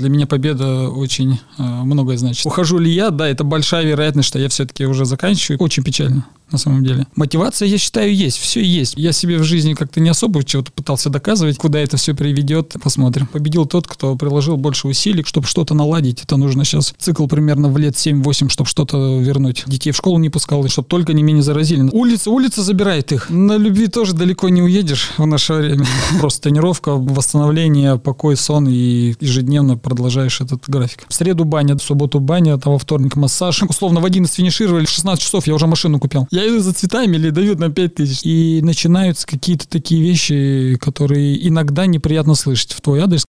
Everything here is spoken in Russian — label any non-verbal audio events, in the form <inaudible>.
Для меня победа очень э, многое значит. Ухожу ли я? Да, это большая вероятность, что я все-таки уже заканчиваю. Очень печально на самом деле. Мотивация, я считаю, есть. Все есть. Я себе в жизни как-то не особо чего-то пытался доказывать. Куда это все приведет, посмотрим. Победил тот, кто приложил больше усилий, чтобы что-то наладить. Это нужно сейчас цикл примерно в лет 7-8, чтобы что-то вернуть. Детей в школу не пускал, чтобы только не менее заразили. Улица, улица забирает их. На любви тоже далеко не уедешь в наше время. <laughs> Просто тренировка, восстановление, покой, сон и ежедневно продолжаешь этот график. В среду баня, в субботу баня, а во вторник массаж. Условно в 11 финишировали, в 16 часов я уже машину купил. Я иду за цветами или дают на 5 тысяч. И начинаются какие-то такие вещи, которые иногда неприятно слышать в твой адрес.